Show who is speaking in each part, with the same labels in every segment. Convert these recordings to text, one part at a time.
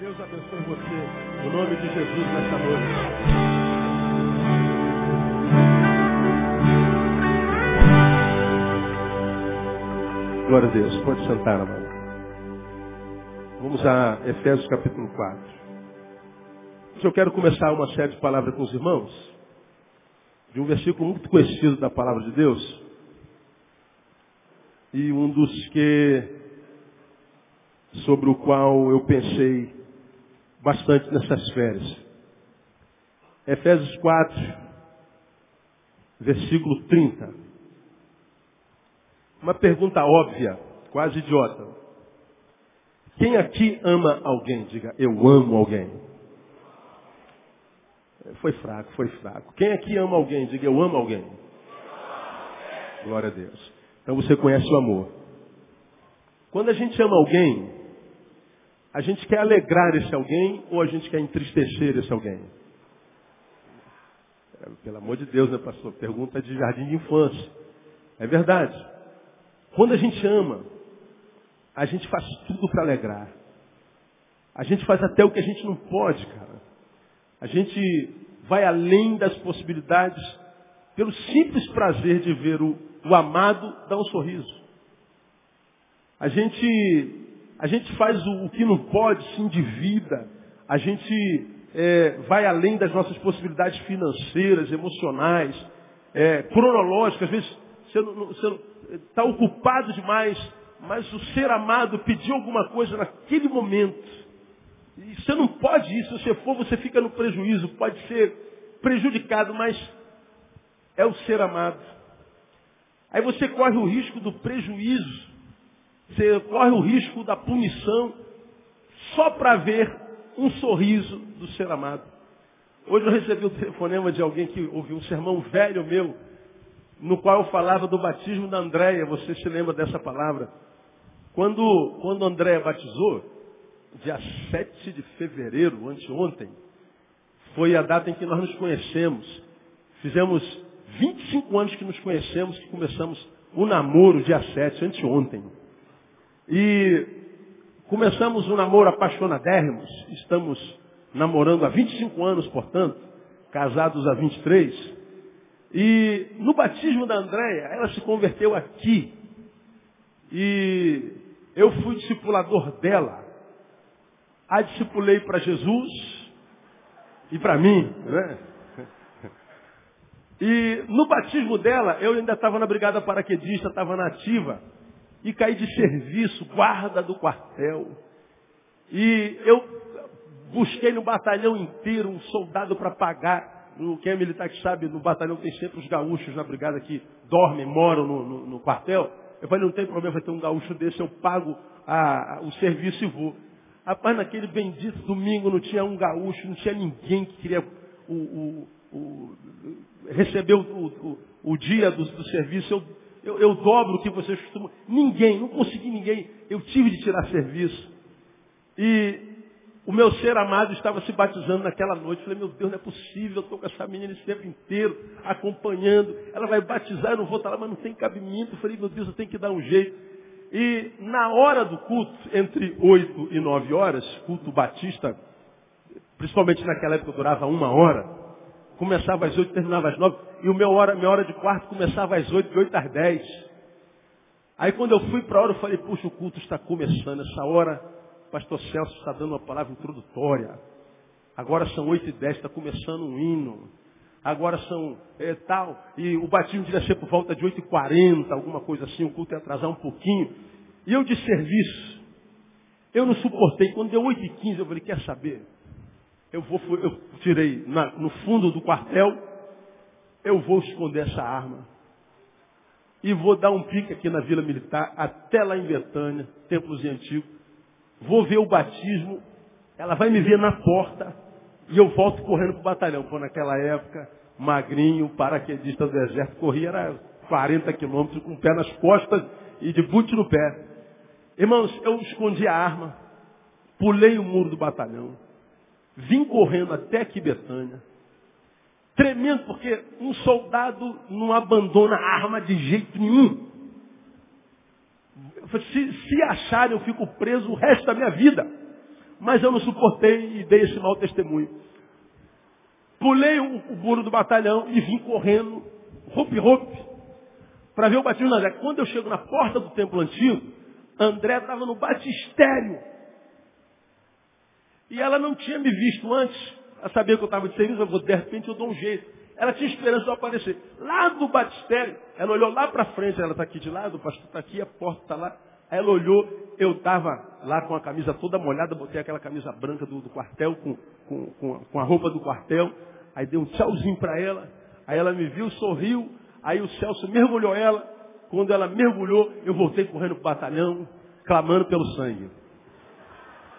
Speaker 1: Deus abençoe você. No nome de Jesus nessa noite. Glória a Deus. Pode sentar, amado. Vamos a Efésios capítulo 4. Eu quero começar uma série de palavras com os irmãos, de um versículo muito conhecido da palavra de Deus, e um dos que, sobre o qual eu pensei bastante nessas férias. Efésios 4, versículo 30. Uma pergunta óbvia, quase idiota. Quem aqui ama alguém? Diga, eu amo alguém. Foi fraco, foi fraco. Quem aqui ama alguém? Diga, eu amo alguém. Glória a Deus. Então você conhece o amor. Quando a gente ama alguém, a gente quer alegrar esse alguém ou a gente quer entristecer esse alguém? É, pelo amor de Deus, né, pastor? Pergunta de jardim de infância. É verdade. Quando a gente ama, a gente faz tudo para alegrar. A gente faz até o que a gente não pode, cara. A gente vai além das possibilidades pelo simples prazer de ver o, o amado dar um sorriso. A gente a gente faz o, o que não pode, se endivida. A gente é, vai além das nossas possibilidades financeiras, emocionais, é, cronológicas. Às vezes você está ocupado demais, mas o ser amado pediu alguma coisa naquele momento. E você não pode ir, se você for, você fica no prejuízo, pode ser prejudicado, mas é o ser amado. Aí você corre o risco do prejuízo você corre o risco da punição só para ver um sorriso do ser amado. Hoje eu recebi um telefonema de alguém que ouviu um sermão velho meu, no qual eu falava do batismo da Andréia. Você se lembra dessa palavra? Quando, quando Andréia batizou, dia 7 de fevereiro, anteontem, foi a data em que nós nos conhecemos. Fizemos 25 anos que nos conhecemos, que começamos o namoro dia 7, anteontem. E começamos um namoro apaixonadérrimos. Estamos namorando há 25 anos, portanto, casados há 23. E no batismo da Andréia, ela se converteu aqui. E eu fui discipulador dela. A discipulei para Jesus e para mim, né? E no batismo dela, eu ainda estava na brigada paraquedista, estava na ativa e caí de serviço, guarda do quartel. E eu busquei no batalhão inteiro um soldado para pagar. Quem é militar que sabe, no batalhão tem sempre os gaúchos na brigada que dormem, moram no, no, no quartel. Eu falei, não tem problema, vai ter um gaúcho desse, eu pago a, a, o serviço e vou. Rapaz, naquele bendito domingo não tinha um gaúcho, não tinha ninguém que queria o, o, o, receber o, dia do, do serviço. Eu eu, eu dobro o que vocês costumam. Ninguém, não consegui ninguém. Eu tive de tirar serviço. E o meu ser amado estava se batizando naquela noite. Falei, meu Deus, não é possível, eu estou com essa menina esse tempo inteiro, acompanhando. Ela vai batizar, eu não vou estar lá, mas não tem cabimento. Falei, meu Deus, eu tenho que dar um jeito. E na hora do culto, entre oito e nove horas, culto batista, principalmente naquela época durava uma hora, começava às oito, terminava às nove, e o meu hora, minha hora de quarto começava às oito, de oito às dez. Aí quando eu fui para a hora, eu falei, puxa, o culto está começando, essa hora, o pastor Celso está dando uma palavra introdutória. Agora são oito e dez, está começando um hino. Agora são é, tal, e o batismo devia ser por volta de oito e quarenta, alguma coisa assim, o culto ia atrasar um pouquinho. E eu de serviço, eu não suportei. Quando deu oito e quinze, eu falei, quer saber? Eu, vou, eu tirei na, no fundo do quartel, eu vou esconder essa arma. E vou dar um pique aqui na Vila Militar, até lá em Betânia, templos antigo. Vou ver o batismo, ela vai me ver na porta e eu volto correndo para o batalhão. Pô, naquela época, magrinho, paraquedista do exército, corria era 40 quilômetros com o pé nas costas e de boot no pé. Irmãos, eu escondi a arma, pulei o muro do batalhão, Vim correndo até aqui Betânia. Tremendo, porque um soldado não abandona a arma de jeito nenhum. Se, se acharem, eu fico preso o resto da minha vida. mas eu não suportei e dei esse mau testemunho. Pulei o, o muro do batalhão e vim correndo, roupe-roupe, para ver o batismo André. Quando eu chego na porta do templo antigo, André estava no batistério. E ela não tinha me visto antes. Ela sabia que eu estava de serviço, eu vou, de repente eu dou um jeito. Ela tinha esperança de eu aparecer. Lá do batistério, ela olhou lá para frente, ela está aqui de lado, o pastor está aqui, a porta está lá. Aí ela olhou, eu estava lá com a camisa toda molhada, botei aquela camisa branca do, do quartel, com, com, com, com a roupa do quartel. Aí dei um tchauzinho para ela. Aí ela me viu, sorriu. Aí o Celso mergulhou ela. Quando ela mergulhou, eu voltei correndo para o batalhão, clamando pelo sangue.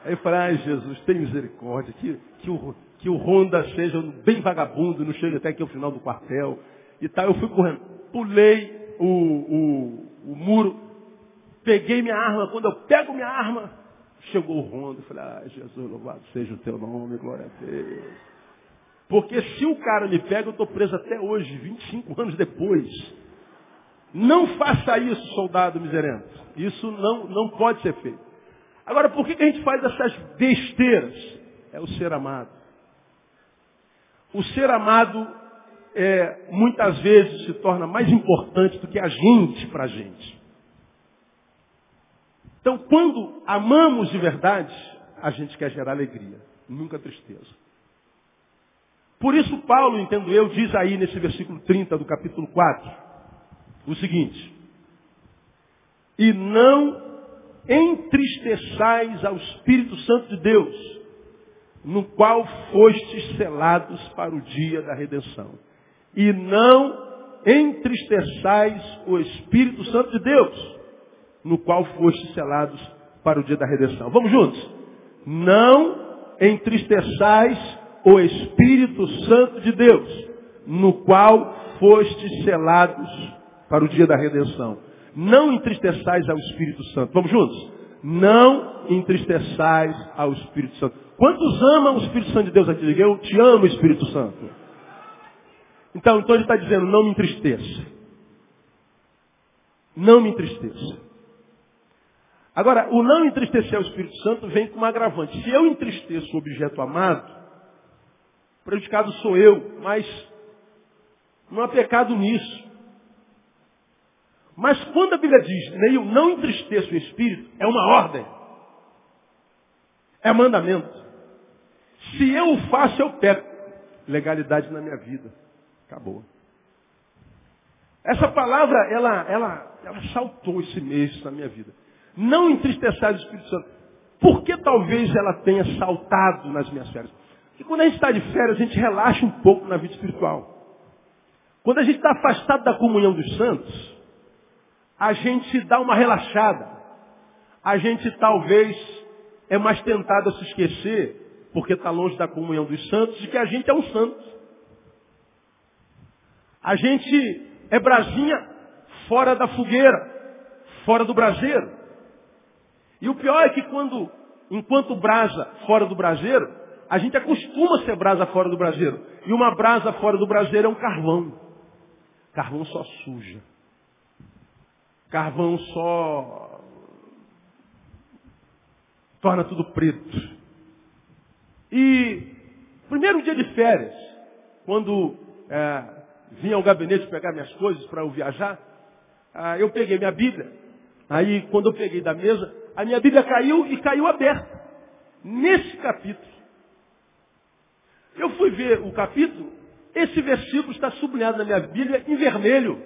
Speaker 1: Aí eu falei, ai Jesus, tem misericórdia, que, que, o, que o Honda seja bem vagabundo, não chegue até aqui ao final do quartel. E tal, eu fui correndo. Pulei o, o, o muro, peguei minha arma. Quando eu pego minha arma, chegou o Honda. Eu falei, ai Jesus, louvado seja o teu nome, glória a Deus. Porque se o cara me pega, eu estou preso até hoje, 25 anos depois. Não faça isso, soldado miserento. Isso não, não pode ser feito. Agora, por que, que a gente faz essas besteiras? É o ser amado. O ser amado é, muitas vezes se torna mais importante do que a gente para a gente. Então, quando amamos de verdade, a gente quer gerar alegria, nunca tristeza. Por isso, Paulo, entendo eu, diz aí nesse versículo 30 do capítulo 4, o seguinte: E não entristeçais ao Espírito Santo de Deus, no qual fostes selados para o dia da redenção. E não entristeçais o Espírito Santo de Deus, no qual fostes selados para o dia da redenção. Vamos juntos? Não entristeçais o Espírito Santo de Deus, no qual fostes selados para o dia da redenção. Não entristeçais ao Espírito Santo. Vamos juntos? Não entristeçais ao Espírito Santo. Quantos amam o Espírito Santo de Deus aqui? Eu te amo, Espírito Santo. Então, então ele está dizendo, não me entristeça. Não me entristeça. Agora, o não entristecer ao Espírito Santo vem com um agravante. Se eu entristeço o objeto amado, prejudicado sou eu, mas não há pecado nisso. Mas quando a Bíblia diz, Neil, não entristeça o Espírito, é uma ordem. É mandamento. Se eu faço, eu peco. Legalidade na minha vida. Acabou. Essa palavra, ela, ela, ela saltou esse mês na minha vida. Não entristeçar o Espírito Santo. Por que talvez ela tenha saltado nas minhas férias? E quando a gente está de férias, a gente relaxa um pouco na vida espiritual. Quando a gente está afastado da comunhão dos santos, a gente dá uma relaxada. A gente talvez é mais tentado a se esquecer, porque está longe da comunhão dos santos, de que a gente é um santo. A gente é brasinha fora da fogueira, fora do braseiro. E o pior é que quando, enquanto brasa fora do braseiro, a gente acostuma a ser brasa fora do braseiro. E uma brasa fora do braseiro é um carvão. Carvão só suja. Carvão só torna tudo preto. E primeiro dia de férias, quando é, vim ao gabinete pegar minhas coisas para eu viajar, ah, eu peguei minha Bíblia. Aí quando eu peguei da mesa, a minha Bíblia caiu e caiu aberta. Nesse capítulo. Eu fui ver o capítulo, esse versículo está sublinhado na minha Bíblia em vermelho.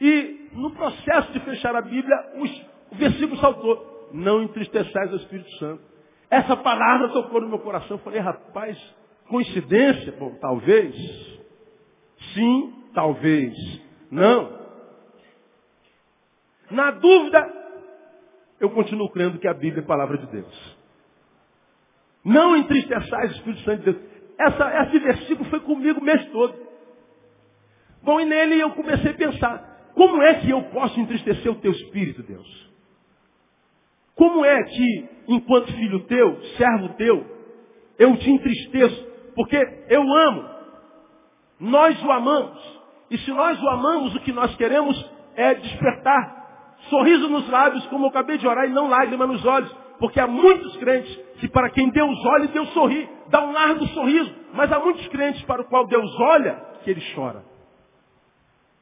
Speaker 1: E no processo de fechar a Bíblia, o versículo saltou. Não entristeçais o Espírito Santo. Essa palavra tocou no meu coração. Eu falei, rapaz, coincidência? Bom, talvez. Sim, talvez. Não. Na dúvida, eu continuo crendo que a Bíblia é a palavra de Deus. Não entristeçais o Espírito Santo de Deus. Essa, esse versículo foi comigo o mês todo. Bom, e nele eu comecei a pensar, como é que eu posso entristecer o teu Espírito, Deus? Como é que, enquanto filho teu, servo teu, eu te entristeço? Porque eu amo. Nós o amamos. E se nós o amamos, o que nós queremos é despertar sorriso nos lábios, como eu acabei de orar, e não lágrima nos olhos. Porque há muitos crentes que para quem Deus olha, Deus sorri, dá um largo sorriso. Mas há muitos crentes para o qual Deus olha, que ele chora.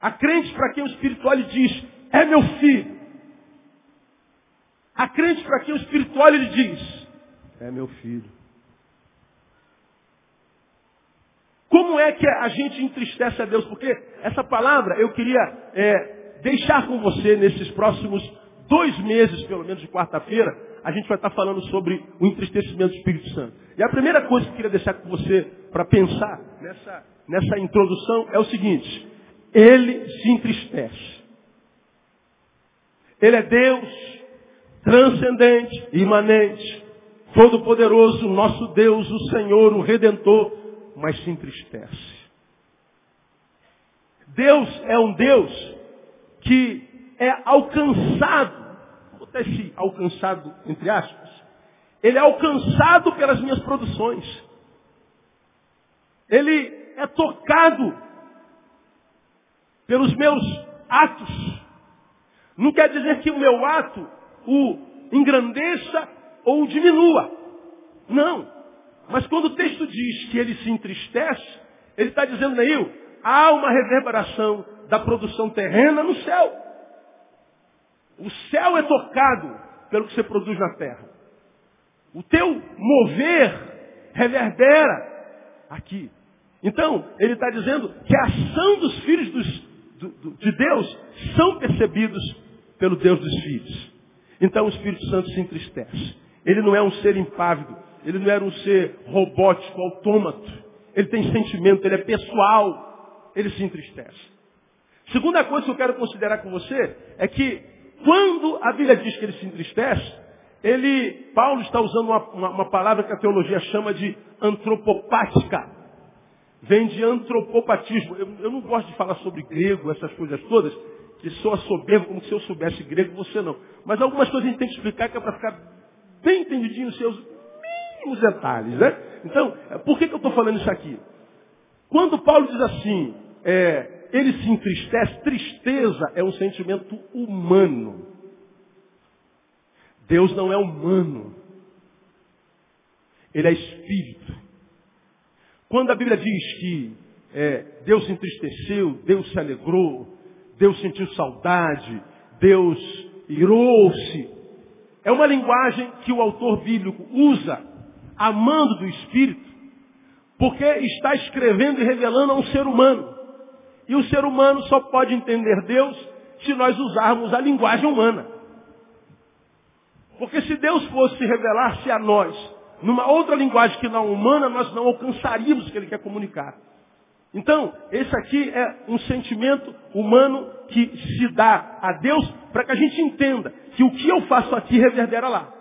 Speaker 1: Há crentes para quem o Espírito olha e diz, é meu filho. Há crentes para quem o Espírito olha e diz, é meu filho. Como é que a gente entristece a Deus? Porque essa palavra eu queria é, deixar com você nesses próximos dois meses, pelo menos de quarta-feira, a gente vai estar falando sobre o entristecimento do Espírito Santo. E a primeira coisa que eu queria deixar com você para pensar nessa, nessa introdução é o seguinte: ele se entristece. Ele é Deus, transcendente, imanente, todo-poderoso, nosso Deus, o Senhor, o Redentor, mas se entristece. Deus é um Deus que é alcançado, botar esse alcançado entre aspas, ele é alcançado pelas minhas produções. Ele é tocado pelos meus atos. Não quer dizer que o meu ato o engrandeça ou o diminua. Não. Mas quando o texto diz que ele se entristece, ele está dizendo, Neil, há uma reverberação da produção terrena no céu. O céu é tocado pelo que você produz na terra. O teu mover reverbera aqui. Então, ele está dizendo que a ação dos filhos dos, do, do, de Deus são percebidos pelo Deus dos filhos. Então o Espírito Santo se entristece. Ele não é um ser impávido, ele não era um ser robótico, autômato. Ele tem sentimento, ele é pessoal. Ele se entristece. Segunda coisa que eu quero considerar com você é que quando a Bíblia diz que ele se entristece, ele, Paulo está usando uma, uma, uma palavra que a teologia chama de antropopática. Vem de antropopatismo. Eu, eu, não gosto de falar sobre grego, essas coisas todas, que soa soberbo, como se eu soubesse grego, você não. Mas algumas coisas a gente tem que explicar que é para ficar bem entendidinho os seus mínimos detalhes, né? Então, por que, que eu estou falando isso aqui? Quando Paulo diz assim, é, ele se entristece, tristeza é um sentimento humano. Deus não é humano. Ele é espírito. Quando a Bíblia diz que é, Deus se entristeceu, Deus se alegrou, Deus sentiu saudade, Deus irou-se, é uma linguagem que o autor bíblico usa amando do Espírito, porque está escrevendo e revelando a um ser humano. E o ser humano só pode entender Deus se nós usarmos a linguagem humana. Porque se Deus fosse revelar-se a nós numa outra linguagem que não humana, nós não alcançaríamos o que Ele quer comunicar. Então, esse aqui é um sentimento humano que se dá a Deus para que a gente entenda que o que eu faço aqui reverbera lá.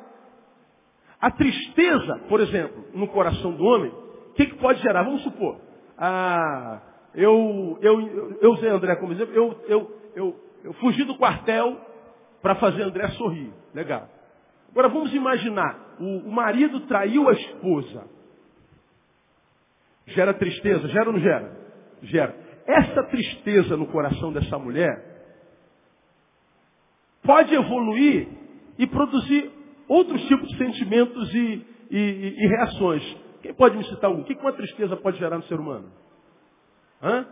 Speaker 1: A tristeza, por exemplo, no coração do homem, o que, que pode gerar? Vamos supor, ah, eu, eu, eu, eu usei André como exemplo, eu, eu, eu, eu fugi do quartel para fazer André sorrir. Legal. Agora vamos imaginar, o, o marido traiu a esposa. Gera tristeza, gera ou não gera? Gera. Essa tristeza no coração dessa mulher pode evoluir e produzir outros tipos de sentimentos e, e, e reações. Quem pode me citar um? O que uma tristeza pode gerar no ser humano? Hã?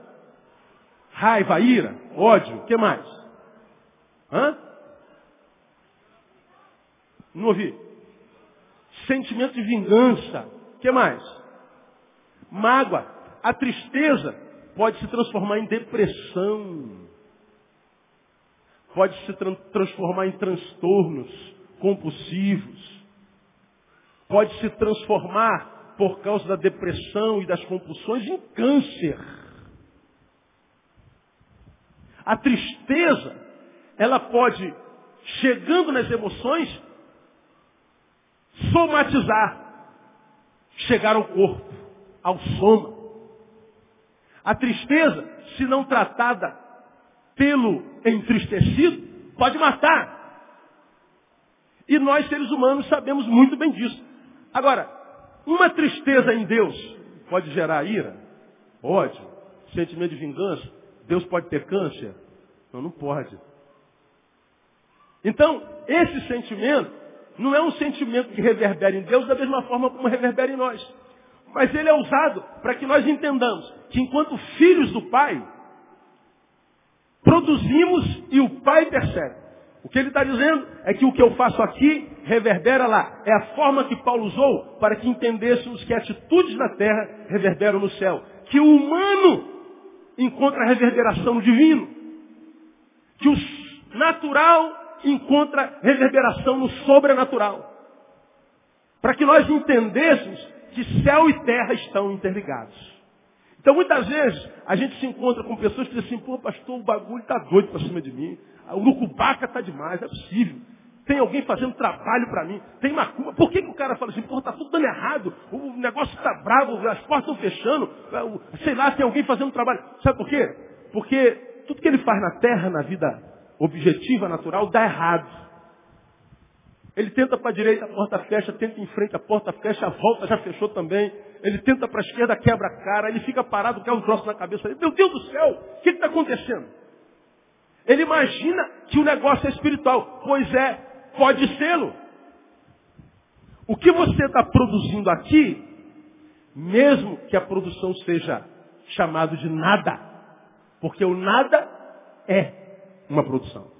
Speaker 1: Raiva, ira, ódio, o que mais? Hã? Não ouvi. Sentimento de vingança, o que mais? Mágoa. A tristeza pode se transformar em depressão. Pode se tra transformar em transtornos compulsivos. Pode se transformar, por causa da depressão e das compulsões, em câncer. A tristeza, ela pode, chegando nas emoções, somatizar, chegar ao corpo, ao soma. A tristeza, se não tratada pelo entristecido, pode matar. E nós, seres humanos, sabemos muito bem disso. Agora, uma tristeza em Deus pode gerar ira, ódio, sentimento de vingança. Deus pode ter câncer? Não, não pode. Então, esse sentimento não é um sentimento que reverbera em Deus da mesma forma como reverbera em nós. Mas ele é usado para que nós entendamos que enquanto filhos do Pai, produzimos e o Pai percebe. O que ele está dizendo é que o que eu faço aqui reverbera lá. É a forma que Paulo usou para que entendêssemos que atitudes na terra reverberam no céu. Que o humano encontra reverberação no divino. Que o natural encontra reverberação no sobrenatural. Para que nós entendêssemos que céu e terra estão interligados. Então muitas vezes a gente se encontra com pessoas que dizem assim, pô pastor, o bagulho está doido para cima de mim. O Nucubaca está demais, é possível. Tem alguém fazendo trabalho para mim. Tem macumba. Por que, que o cara fala assim, pô, está tudo dando errado, o negócio está bravo, as portas estão fechando, é, sei lá, tem alguém fazendo trabalho. Sabe por quê? Porque tudo que ele faz na terra, na vida objetiva, natural, dá errado. Ele tenta para a direita, a porta fecha, tenta em frente, a porta fecha, a volta já fechou também. Ele tenta para a esquerda, quebra a cara, ele fica parado, quer um troço na cabeça. Meu Deus do céu, o que está acontecendo? Ele imagina que o negócio é espiritual. Pois é, pode sê-lo. O que você está produzindo aqui, mesmo que a produção seja chamado de nada, porque o nada é uma produção.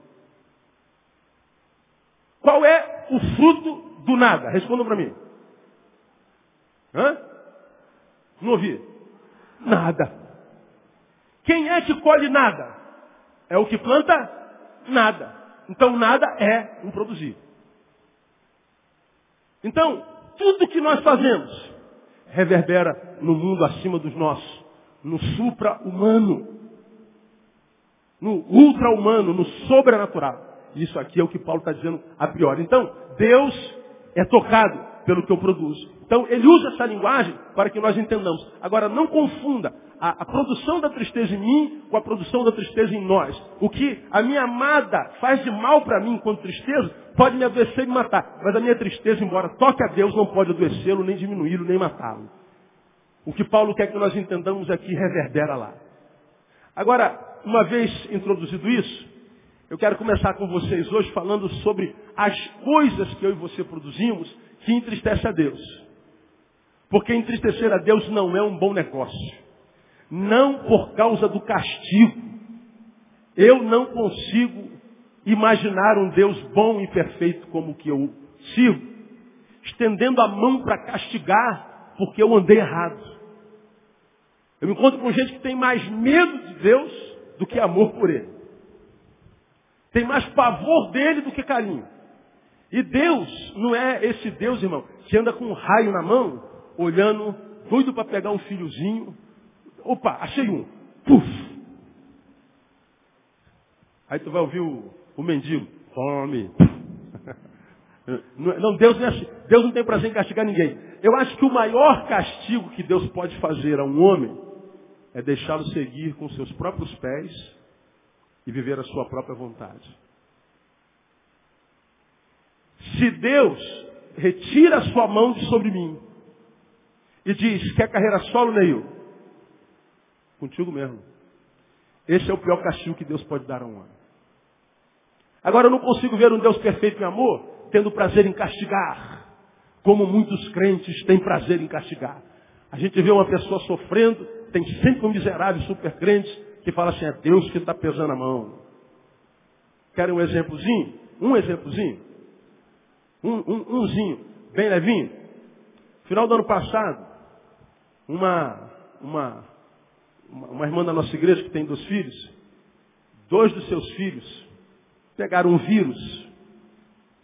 Speaker 1: Qual é o fruto do nada? Responda para mim. Hã? Não ouvi. Nada. Quem é que colhe nada? É o que planta? Nada. Então nada é um produzir. Então, tudo que nós fazemos reverbera no mundo acima dos nossos, no supra-humano, no ultra-humano, no sobrenatural. Isso aqui é o que Paulo está dizendo a priori. Então, Deus é tocado pelo que eu produzo. Então, ele usa essa linguagem para que nós entendamos. Agora, não confunda a, a, produção da tristeza em mim com a produção da tristeza em nós. O que a minha amada faz de mal para mim enquanto tristeza, pode me adoecer e me matar. Mas a minha tristeza, embora toque a Deus, não pode adoecê-lo, nem diminuí-lo, nem matá-lo. O que Paulo quer que nós entendamos aqui reverbera lá. Agora, uma vez introduzido isso, eu quero começar com vocês hoje falando sobre as coisas que eu e você produzimos que entristece a Deus. Porque entristecer a Deus não é um bom negócio. Não por causa do castigo. Eu não consigo imaginar um Deus bom e perfeito como o que eu sigo, estendendo a mão para castigar porque eu andei errado. Eu me encontro com gente que tem mais medo de Deus do que amor por Ele. Tem mais pavor dele do que carinho. E Deus não é esse Deus, irmão, que anda com um raio na mão, olhando, doido para pegar um filhozinho. Opa, achei um. Puf! Aí tu vai ouvir o, o mendigo. Fome. Não, Deus não, é, assim. Deus não tem prazer em castigar ninguém. Eu acho que o maior castigo que Deus pode fazer a um homem é deixá-lo seguir com seus próprios pés e viver a sua própria vontade. Se Deus retira a sua mão de sobre mim e diz, quer carreira solo, Neil? Contigo mesmo. Esse é o pior castigo que Deus pode dar a um homem. Agora eu não consigo ver um Deus perfeito em amor tendo prazer em castigar, como muitos crentes têm prazer em castigar. A gente vê uma pessoa sofrendo, tem sempre um miserável super crente que fala assim, é Deus que está pesando a mão. Querem um exemplozinho? Um exemplozinho? Um, um, umzinho, bem levinho. Final do ano passado, uma, uma, uma irmã da nossa igreja que tem dois filhos, dois dos seus filhos pegaram um vírus.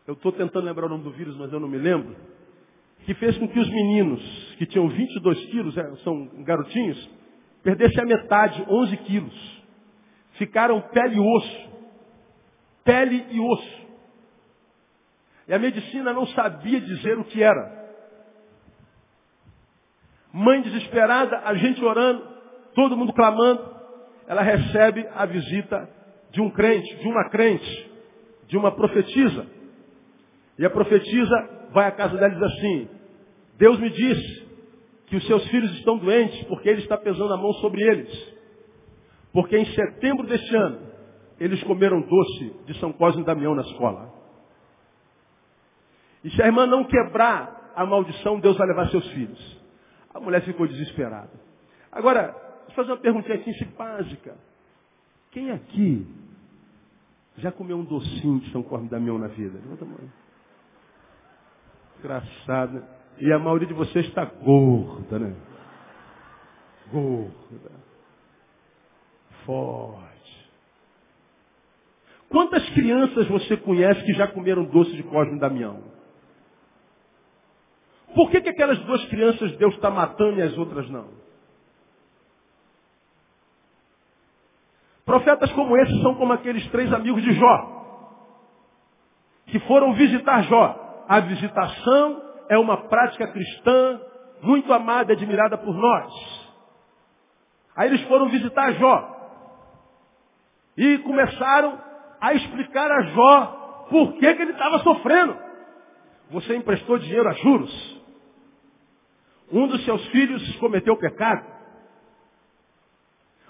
Speaker 1: Eu estou tentando lembrar o nome do vírus, mas eu não me lembro. Que fez com que os meninos, que tinham 22 quilos, é, são garotinhos, perdessem a metade, 11 quilos. Ficaram pele e osso. Pele e osso. E a medicina não sabia dizer o que era. Mãe desesperada, a gente orando, todo mundo clamando. Ela recebe a visita de um crente, de uma crente, de uma profetisa. E a profetisa vai à casa dela e diz assim: Deus me disse que os seus filhos estão doentes porque ele está pesando a mão sobre eles. Porque em setembro deste ano, eles comeram doce de São Cosme e Damião na escola. E se a irmã não quebrar a maldição, Deus vai levar seus filhos. A mulher ficou desesperada. Agora, vou fazer uma perguntinha aqui básica. Quem aqui já comeu um docinho de São Corme Damião na vida? Levanta a mão. Engraçado, né? E a maioria de vocês está gorda, né? Gorda. Forte. Quantas crianças você conhece que já comeram doce de Cosme Damião? Por que, que aquelas duas crianças Deus está matando e as outras não? Profetas como esses são como aqueles três amigos de Jó, que foram visitar Jó. A visitação é uma prática cristã muito amada e admirada por nós. Aí eles foram visitar Jó. E começaram a explicar a Jó por que, que ele estava sofrendo. Você emprestou dinheiro a juros. Um dos seus filhos cometeu pecado.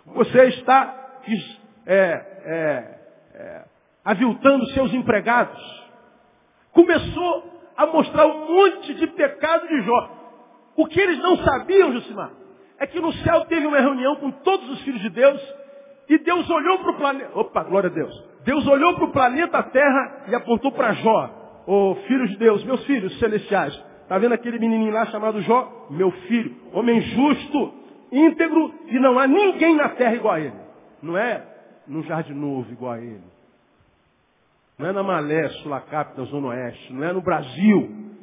Speaker 1: Você está é, é, é, aviltando seus empregados. Começou a mostrar um monte de pecado de Jó. O que eles não sabiam, Jusimar, é que no céu teve uma reunião com todos os filhos de Deus e Deus olhou para o planeta. Opa, glória a Deus. Deus olhou para o planeta Terra e apontou para Jó. Ô oh, filhos de Deus, meus filhos celestiais, Está vendo aquele menininho lá chamado Jó? Meu filho, homem justo, íntegro, e não há ninguém na terra igual a ele. Não é no Jardim Novo igual a ele. Não é na Malé, Sulacap, na Zona Oeste. Não é no Brasil.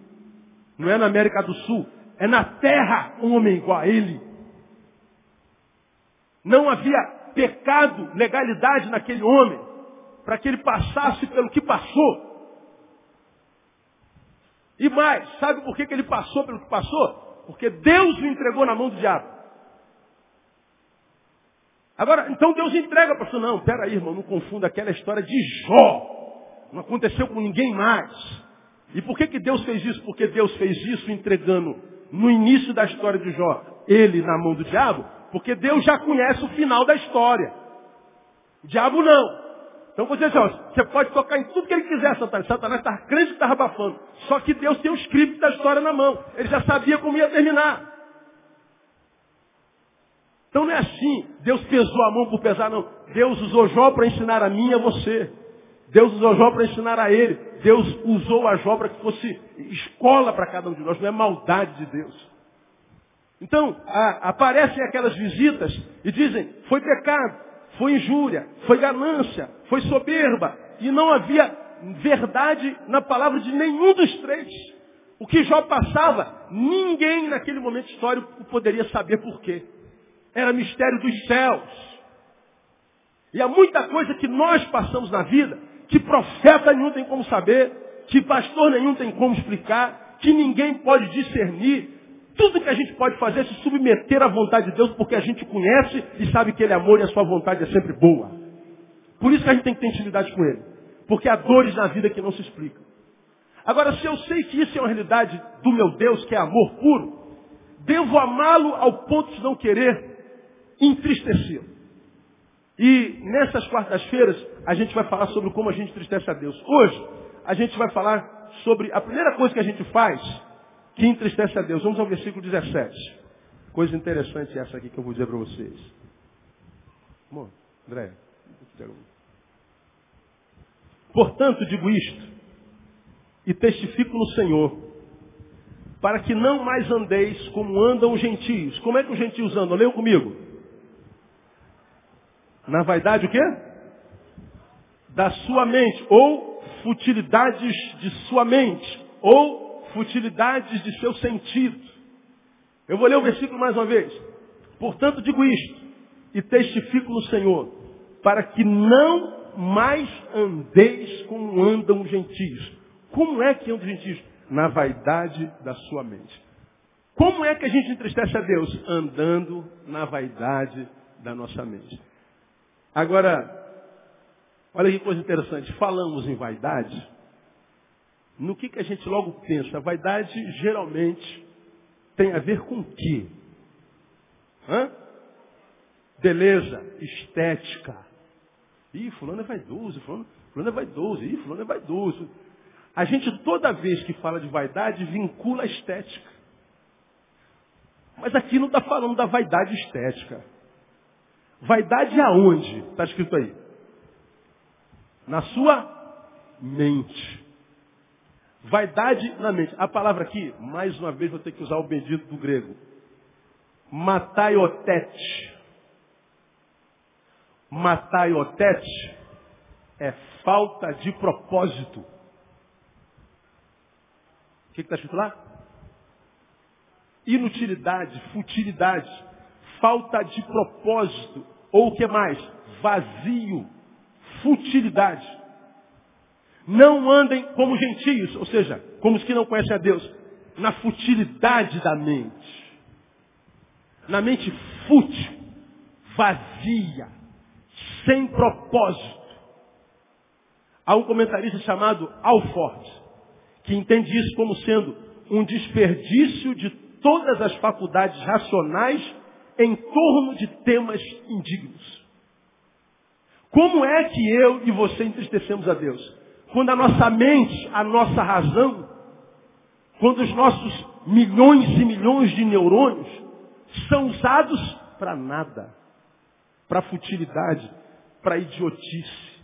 Speaker 1: Não é na América do Sul. É na terra um homem igual a ele. Não havia pecado, legalidade naquele homem, para que ele passasse pelo que passou. E mais, sabe por que, que ele passou pelo que passou? Porque Deus o entregou na mão do diabo. Agora, então Deus entrega você. Não, peraí, irmão, não confunda aquela história de Jó. Não aconteceu com ninguém mais. E por que, que Deus fez isso? Porque Deus fez isso entregando no início da história de Jó, ele na mão do diabo, porque Deus já conhece o final da história. O diabo não. Então você, assim, ó, você pode tocar em tudo que ele quiser, Satanás. Satanás está crente que estava abafando. Só que Deus tem o script da história na mão. Ele já sabia como ia terminar. Então não é assim. Deus pesou a mão por pesar, não. Deus usou Jó para ensinar a mim e a você. Deus usou Jó para ensinar a ele. Deus usou a Jó para que fosse escola para cada um de nós. Não é maldade de Deus. Então, a, aparecem aquelas visitas e dizem, foi pecado foi injúria, foi ganância, foi soberba. E não havia verdade na palavra de nenhum dos três. O que Jó passava, ninguém naquele momento histórico poderia saber por quê. Era mistério dos céus. E há muita coisa que nós passamos na vida, que profeta nenhum tem como saber, que pastor nenhum tem como explicar, que ninguém pode discernir, tudo que a gente pode fazer é se submeter à vontade de Deus, porque a gente conhece e sabe que Ele é amor e a sua vontade é sempre boa. Por isso que a gente tem que ter intimidade com Ele. Porque há dores na vida que não se explicam. Agora, se eu sei que isso é uma realidade do meu Deus, que é amor puro, devo amá-lo ao ponto de não querer entristecê-lo. E nessas quartas-feiras, a gente vai falar sobre como a gente entristece a Deus. Hoje, a gente vai falar sobre a primeira coisa que a gente faz que entristece a Deus. Vamos ao versículo 17. Coisa interessante essa aqui que eu vou dizer para vocês. Bom, André. Portanto, digo isto, e testifico no Senhor, para que não mais andeis como andam os gentios. Como é que os gentios andam? Leiam comigo. Na vaidade o quê? Da sua mente, ou futilidades de sua mente, ou futilidades de seu sentido. Eu vou ler o versículo mais uma vez. Portanto, digo isto, e testifico no Senhor, para que não mais andeis como andam os gentios. Como é que andam os gentios? Na vaidade da sua mente. Como é que a gente entristece a Deus? Andando na vaidade da nossa mente. Agora, olha que coisa interessante. Falamos em vaidade, no que, que a gente logo pensa? A vaidade geralmente tem a ver com o quê? Hã? Beleza, estética. Ih, fulano é vaidoso, fulano, fulano é vaidoso, ih, fulano é vaidoso. A gente toda vez que fala de vaidade vincula a estética. Mas aqui não está falando da vaidade estética. Vaidade aonde? Está escrito aí. Na sua mente. Vaidade na mente. A palavra aqui, mais uma vez vou ter que usar o bendito do grego. Mataiotete. Mataiotete é falta de propósito. O que está escrito lá? Inutilidade, futilidade, falta de propósito, ou o que mais? Vazio, futilidade. Não andem como gentios, ou seja, como os que não conhecem a Deus, na futilidade da mente. Na mente fútil, vazia, sem propósito. Há um comentarista chamado Alford, que entende isso como sendo um desperdício de todas as faculdades racionais em torno de temas indignos. Como é que eu e você entristecemos a Deus? Quando a nossa mente, a nossa razão, quando os nossos milhões e milhões de neurônios são usados para nada, para futilidade, para idiotice.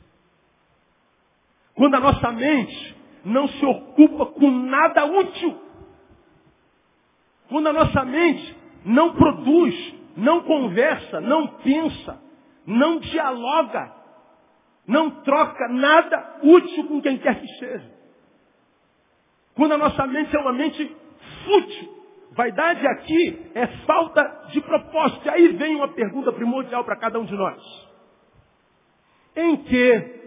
Speaker 1: Quando a nossa mente não se ocupa com nada útil. Quando a nossa mente não produz, não conversa, não pensa, não dialoga, não troca nada útil com quem quer que seja. Quando a nossa mente é uma mente fútil. Vaidade aqui é falta de propósito. E aí vem uma pergunta primordial para cada um de nós. Em que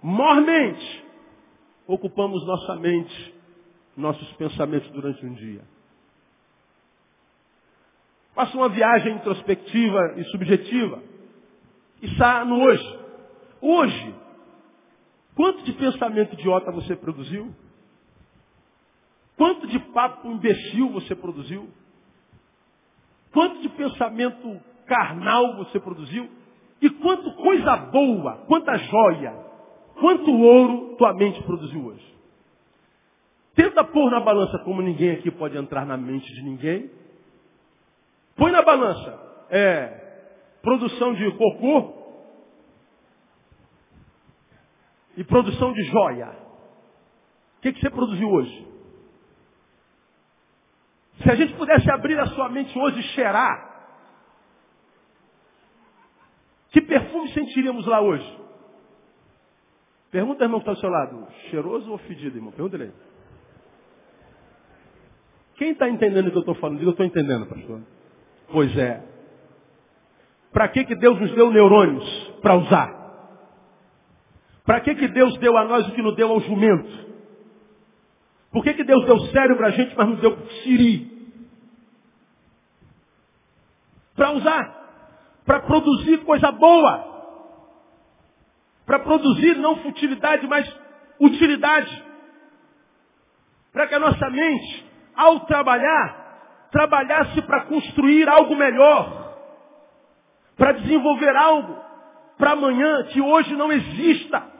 Speaker 1: mormente ocupamos nossa mente, nossos pensamentos durante um dia? Faça uma viagem introspectiva e subjetiva. Está no hoje. Hoje, quanto de pensamento idiota você produziu? Quanto de papo imbecil você produziu? Quanto de pensamento carnal você produziu? E quanto coisa boa, quanta joia, quanto ouro tua mente produziu hoje? Tenta pôr na balança, como ninguém aqui pode entrar na mente de ninguém. Põe na balança. É, produção de cocô, e produção de joia. O que, que você produziu hoje? Se a gente pudesse abrir a sua mente hoje e cheirar, que perfume sentiríamos lá hoje? Pergunta, irmão, que está ao seu lado. Cheiroso ou fedido, irmão? Pergunta ele. Quem está entendendo o que eu estou falando? Diga, eu estou entendendo, pastor. Pois é. Para que, que Deus nos deu neurônios? Para usar. Para que, que Deus deu a nós o que não deu ao jumento? Por que, que Deus deu cérebro a gente, mas não deu siri? Para usar, para produzir coisa boa. Para produzir não futilidade, mas utilidade. Para que a nossa mente, ao trabalhar, trabalhasse para construir algo melhor. Para desenvolver algo para amanhã que hoje não exista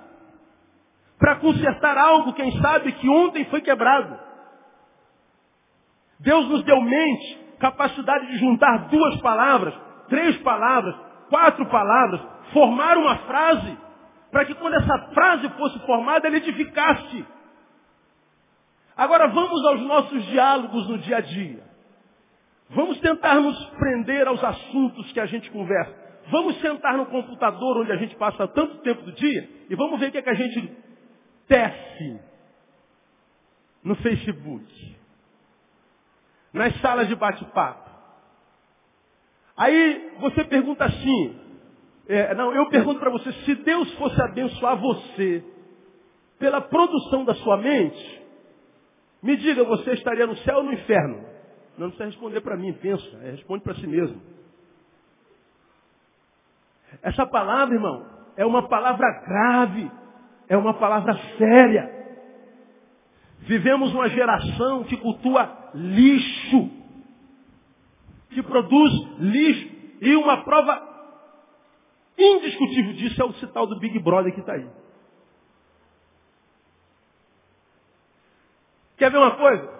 Speaker 1: para consertar algo, quem sabe, que ontem foi quebrado. Deus nos deu mente, capacidade de juntar duas palavras, três palavras, quatro palavras, formar uma frase, para que quando essa frase fosse formada, ela edificasse. Agora vamos aos nossos diálogos no dia a dia. Vamos tentar nos prender aos assuntos que a gente conversa. Vamos sentar no computador onde a gente passa tanto tempo do dia e vamos ver o que, é que a gente tece no Facebook, nas salas de bate-papo. Aí você pergunta assim, é, não, eu pergunto para você, se Deus fosse abençoar você pela produção da sua mente, me diga, você estaria no céu ou no inferno? Não precisa responder para mim, pensa, é, responde para si mesmo. Essa palavra, irmão, é uma palavra grave é uma palavra séria. Vivemos uma geração que cultua lixo, que produz lixo. E uma prova indiscutível disso é o cital do Big Brother que está aí. Quer ver uma coisa?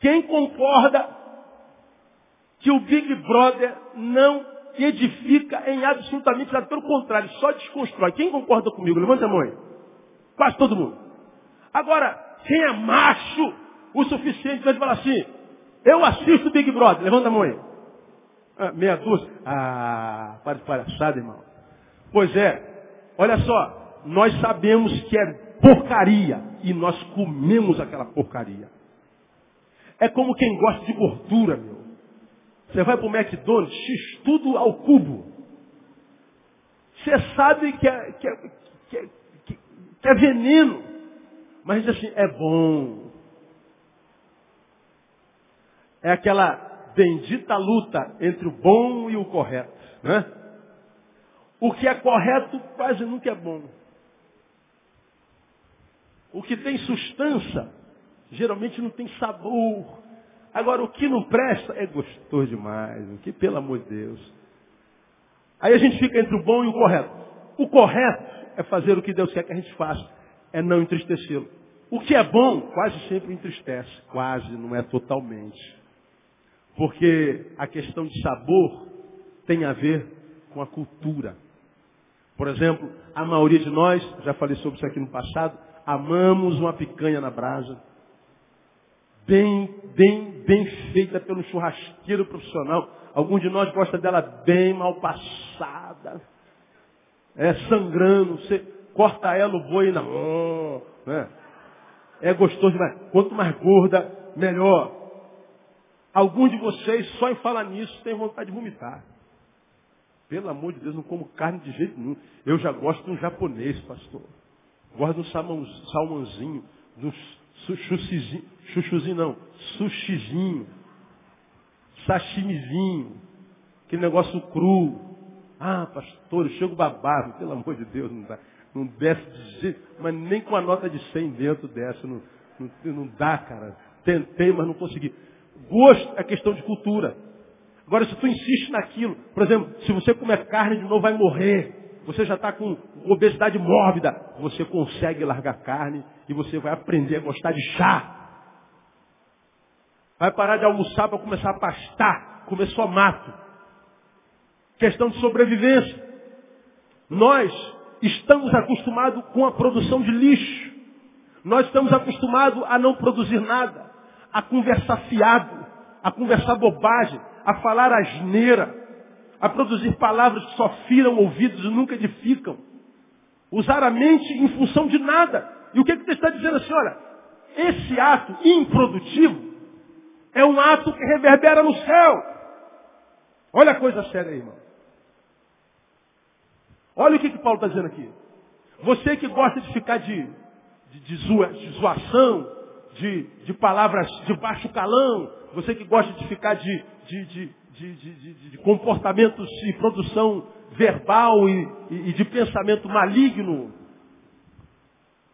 Speaker 1: Quem concorda que o Big Brother não edifica em absolutamente nada, pelo contrário, só desconstrói. Quem concorda comigo? Levanta a mão aí. Quase todo mundo. Agora, quem é macho o suficiente para falar assim, eu assisto Big Brother, levanta a mão aí. Ah, meia dúzia. Ah, para de palhaçada, irmão. Pois é, olha só, nós sabemos que é porcaria e nós comemos aquela porcaria. É como quem gosta de gordura, meu. Você vai para o McDonald's, x tudo ao cubo. Você sabe que é, que é, que é, que é veneno. Mas diz assim, é bom. É aquela bendita luta entre o bom e o correto. Né? O que é correto quase nunca é bom. O que tem substância geralmente não tem sabor. Agora, o que não presta é gostoso demais. O que, pelo amor de Deus. Aí a gente fica entre o bom e o correto. O correto é fazer o que Deus quer que a gente faça. É não entristecê-lo. O que é bom, quase sempre entristece. Quase, não é totalmente. Porque a questão de sabor tem a ver com a cultura. Por exemplo, a maioria de nós, já falei sobre isso aqui no passado, amamos uma picanha na brasa bem, bem, bem feita pelo churrasqueiro profissional. Alguns de nós gosta dela bem mal passada. É sangrando, você corta ela o boi na mão. Né? É gostoso demais. Quanto mais gorda, melhor. Alguns de vocês, só em falar nisso, têm vontade de vomitar. Pelo amor de Deus, não como carne de jeito nenhum. Eu já gosto de um japonês, pastor. Gosto de um salmãozinho, de um chuchuzinho, chuchuzinho não, sushizinho, sashimizinho, aquele negócio cru. Ah, pastor, eu chego babado, pelo amor de Deus, não dá. Não desce de jeito, mas nem com a nota de 100 dentro desce, não, não, não dá, cara. Tentei, mas não consegui. Gosto é questão de cultura. Agora, se tu insiste naquilo, por exemplo, se você comer carne de novo, vai morrer você já está com obesidade mórbida, você consegue largar carne e você vai aprender a gostar de chá. Vai parar de almoçar para começar a pastar, comer só mato. Questão de sobrevivência. Nós estamos acostumados com a produção de lixo. Nós estamos acostumados a não produzir nada, a conversar fiado, a conversar bobagem, a falar asneira, a produzir palavras que só firam ouvidos e nunca edificam. Usar a mente em função de nada. E o que, que você está dizendo assim? Olha, esse ato improdutivo é um ato que reverbera no céu. Olha a coisa séria aí, irmão. Olha o que, que Paulo está dizendo aqui. Você que gosta de ficar de, de, de, zoa, de zoação, de, de palavras de baixo calão, você que gosta de ficar de, de, comportamentos de produção verbal e, e, e de pensamento maligno.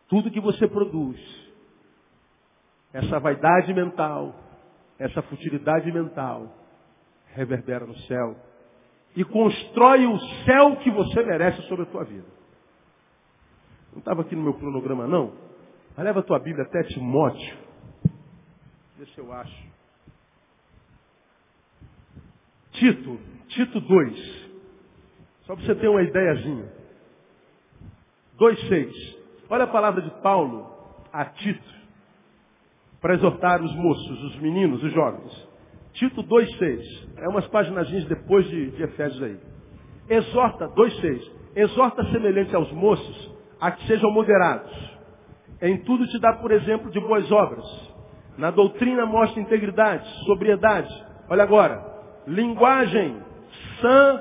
Speaker 1: Tudo que você produz, essa vaidade mental, essa futilidade mental, reverbera no céu e constrói o céu que você merece sobre a tua vida. Não estava aqui no meu cronograma, não? Mas leva a tua Bíblia até Timóteo. Vê se eu acho. Tito, Tito 2. Só para você ter uma ideiazinha. 2,6. Olha a palavra de Paulo a Tito. Para exortar os moços, os meninos, os jovens. Tito 2,6. É umas páginas depois de, de Efésios aí. Exorta, 2,6. Exorta semelhante aos moços a que sejam moderados. Em tudo te dá por exemplo de boas obras. Na doutrina mostra integridade, sobriedade. Olha agora linguagem sã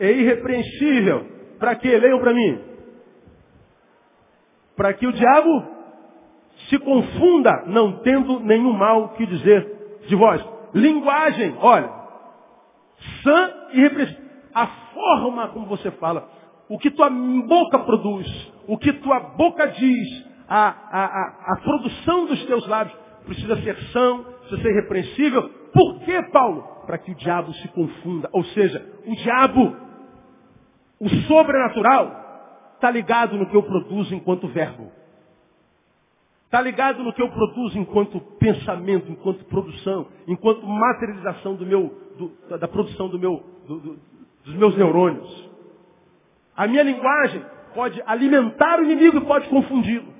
Speaker 1: e irrepreensível. Para que? Leiam para mim. Para que o diabo se confunda, não tendo nenhum mal que dizer de vós. Linguagem, olha, sã e irrepreensível. A forma como você fala, o que tua boca produz, o que tua boca diz, a, a, a, a produção dos teus lábios precisa ser sã, precisa ser irrepreensível. Por que, Paulo? para que o diabo se confunda. Ou seja, o diabo, o sobrenatural, está ligado no que eu produzo enquanto verbo. Está ligado no que eu produzo enquanto pensamento, enquanto produção, enquanto materialização do meu, do, da produção do meu, do, do, dos meus neurônios. A minha linguagem pode alimentar o inimigo e pode confundi-lo.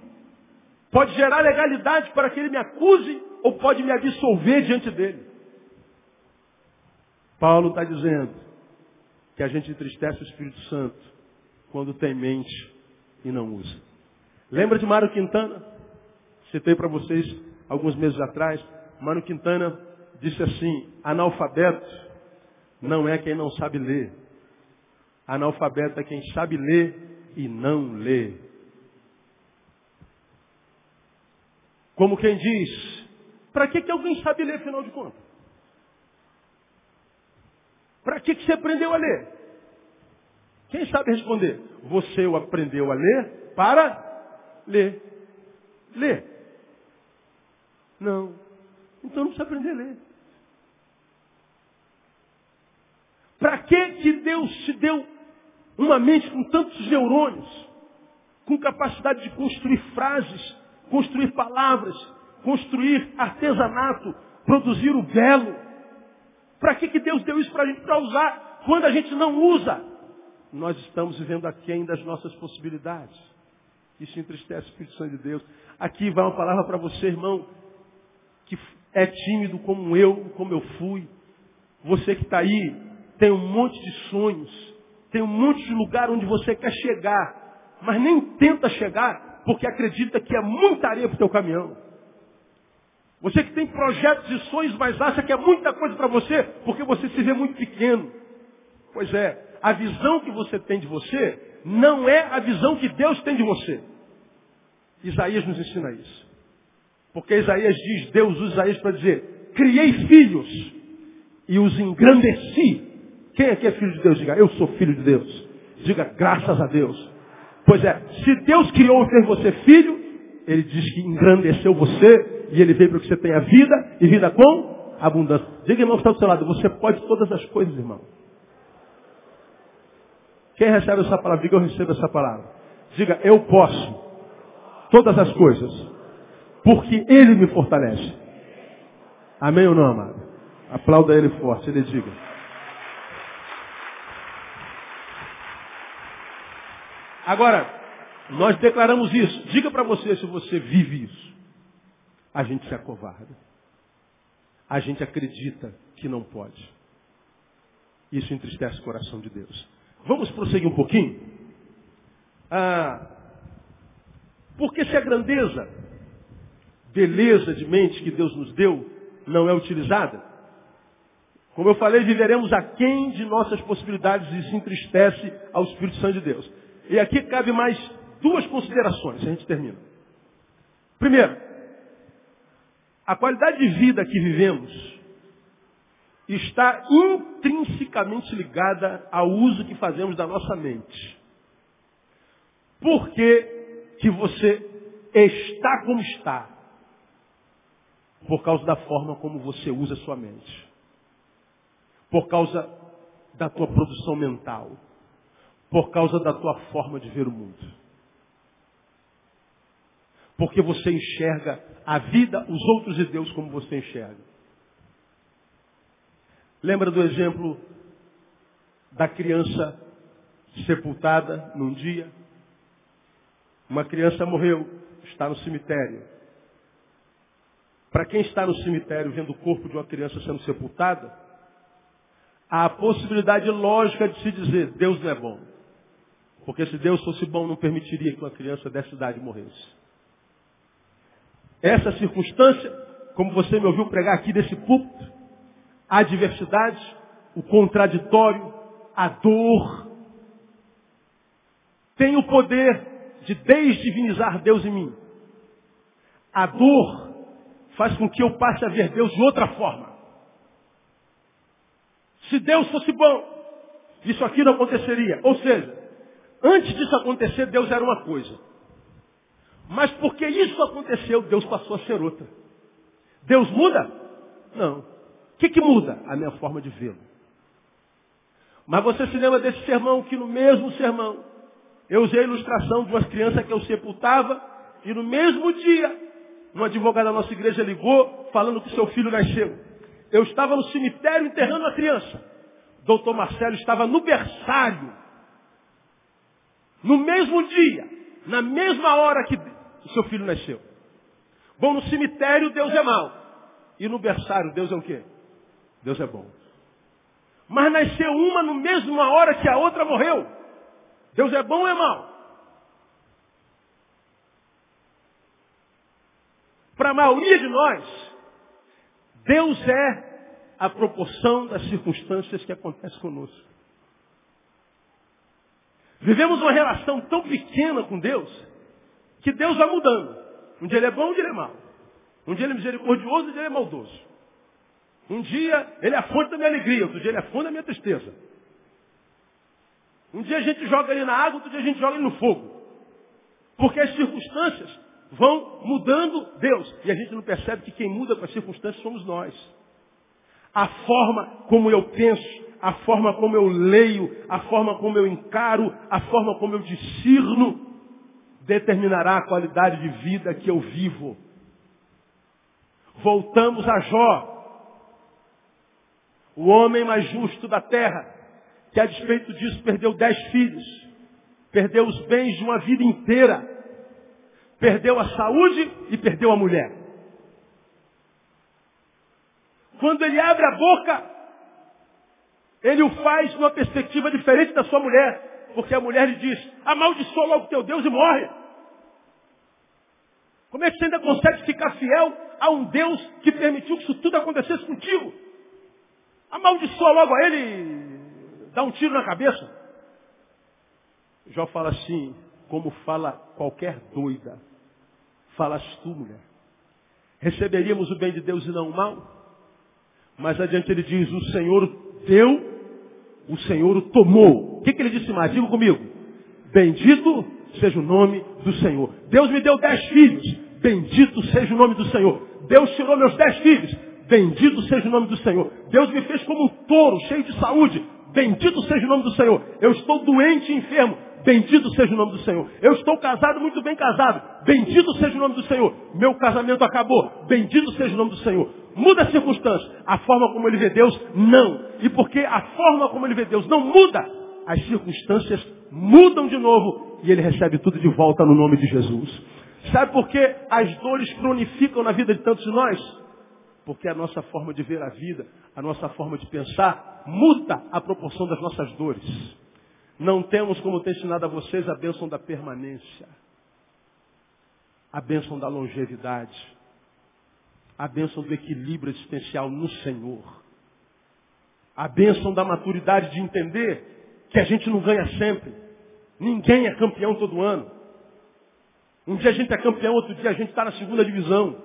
Speaker 1: Pode gerar legalidade para que ele me acuse ou pode me absolver diante dele. Paulo está dizendo que a gente entristece o Espírito Santo quando tem mente e não usa. Lembra de Mário Quintana? Citei para vocês alguns meses atrás. Mano Quintana disse assim: analfabeto não é quem não sabe ler. Analfabeto é quem sabe ler e não lê. Como quem diz, para que, que alguém sabe ler, afinal de contas? Para que, que você aprendeu a ler? Quem sabe responder? Você o aprendeu a ler para ler. Ler. Não. Então não precisa aprender a ler. Para que que Deus te deu uma mente com tantos neurônios, com capacidade de construir frases, construir palavras, construir artesanato, produzir o belo? Para que que Deus deu isso para a gente? Para usar. Quando a gente não usa, nós estamos vivendo aquém das nossas possibilidades. Isso entristece o Espírito Santo de Deus. Aqui vai uma palavra para você, irmão que é tímido como eu, como eu fui. Você que está aí, tem um monte de sonhos, tem um monte de lugar onde você quer chegar, mas nem tenta chegar, porque acredita que é muita areia para o teu caminhão. Você que tem projetos e sonhos, mas acha que é muita coisa para você, porque você se vê muito pequeno. Pois é, a visão que você tem de você não é a visão que Deus tem de você. Isaías nos ensina isso. Porque Isaías diz, Deus usa Isaías para dizer, criei filhos e os engrandeci. Quem aqui é filho de Deus? Diga, eu sou filho de Deus. Diga, graças a Deus. Pois é, se Deus criou e fez você filho, Ele diz que engrandeceu você e Ele veio para que você tenha vida e vida com abundância. Diga, irmão, que está do seu lado, você pode todas as coisas, irmão. Quem recebe essa palavra? Diga, eu recebo essa palavra. Diga, eu posso todas as coisas porque Ele me fortalece. Amém ou não, amado? Aplauda Ele forte, Ele diga. Agora, nós declaramos isso. Diga para você se você vive isso. A gente se acovarda. A gente acredita que não pode. Isso entristece o coração de Deus. Vamos prosseguir um pouquinho? Ah, porque se a grandeza beleza de mente que Deus nos deu não é utilizada? Como eu falei, viveremos aquém de nossas possibilidades e se entristece ao Espírito Santo de Deus. E aqui cabe mais duas considerações, a gente termina. Primeiro, a qualidade de vida que vivemos está intrinsecamente ligada ao uso que fazemos da nossa mente. Por que, que você está como está? Por causa da forma como você usa a sua mente. Por causa da tua produção mental. Por causa da tua forma de ver o mundo. Porque você enxerga a vida, os outros e Deus como você enxerga. Lembra do exemplo da criança sepultada num dia? Uma criança morreu, está no cemitério. Para quem está no cemitério vendo o corpo de uma criança sendo sepultada, há a possibilidade lógica de se dizer, Deus não é bom. Porque se Deus fosse bom, não permitiria que uma criança dessa idade morresse. Essa circunstância, como você me ouviu pregar aqui desse púlpito, a adversidade, o contraditório, a dor, tem o poder de desdivinizar Deus em mim. A dor faz com que eu passe a ver Deus de outra forma. Se Deus fosse bom, isso aqui não aconteceria. Ou seja, antes disso acontecer, Deus era uma coisa. Mas porque isso aconteceu, Deus passou a ser outra. Deus muda? Não. O que, que muda? A minha forma de vê-lo. Mas você se lembra desse sermão que no mesmo sermão eu usei a ilustração de umas crianças que eu sepultava e no mesmo dia um advogado da nossa igreja ligou falando que seu filho nasceu. Eu estava no cemitério enterrando a criança. Doutor Marcelo estava no berçário. No mesmo dia, na mesma hora que seu filho nasceu. Bom, no cemitério Deus é mau. E no berçário Deus é o quê? Deus é bom. Mas nasceu uma no mesma hora que a outra morreu. Deus é bom ou é mau? Para a maioria de nós, Deus é a proporção das circunstâncias que acontecem conosco. Vivemos uma relação tão pequena com Deus que Deus vai mudando. Um dia ele é bom, um dia ele é mau. Um dia ele é misericordioso, um dia ele é maldoso. Um dia ele é a fonte da minha alegria, outro dia ele é a fonte da minha tristeza. Um dia a gente joga ele na água, outro dia a gente joga ele no fogo. Porque as circunstâncias vão mudando Deus. E a gente não percebe que quem muda com as circunstâncias somos nós. A forma como eu penso, a forma como eu leio, a forma como eu encaro, a forma como eu discerno, determinará a qualidade de vida que eu vivo. Voltamos a Jó, o homem mais justo da terra, que a despeito disso perdeu dez filhos, perdeu os bens de uma vida inteira, perdeu a saúde e perdeu a mulher. Quando ele abre a boca, ele o faz numa perspectiva diferente da sua mulher. Porque a mulher lhe diz, amaldiçoa logo teu Deus e morre. Como é que você ainda consegue ficar fiel a um Deus que permitiu que isso tudo acontecesse contigo? Amaldiçoa logo a ele e dá um tiro na cabeça. Jó fala assim, como fala qualquer doida. Falas tu, mulher. Receberíamos o bem de Deus e não o mal? Mas adiante ele diz, o Senhor deu, o Senhor o tomou. O que, que ele disse mais? Diga comigo. Bendito seja o nome do Senhor. Deus me deu dez filhos. Bendito seja o nome do Senhor. Deus tirou meus dez filhos. Bendito seja o nome do Senhor. Deus me fez como um touro, cheio de saúde. Bendito seja o nome do Senhor. Eu estou doente e enfermo. Bendito seja o nome do Senhor. Eu estou casado, muito bem casado. Bendito seja o nome do Senhor. Meu casamento acabou. Bendito seja o nome do Senhor. Muda a circunstância. A forma como ele vê Deus, não. E porque a forma como ele vê Deus não muda, as circunstâncias mudam de novo e ele recebe tudo de volta no nome de Jesus. Sabe por que as dores cronificam na vida de tantos de nós? Porque a nossa forma de ver a vida, a nossa forma de pensar, muda a proporção das nossas dores. Não temos, como tenho ensinado a vocês, a bênção da permanência, a bênção da longevidade, a bênção do equilíbrio existencial no Senhor, a bênção da maturidade de entender que a gente não ganha sempre. Ninguém é campeão todo ano. Um dia a gente é campeão, outro dia a gente está na segunda divisão.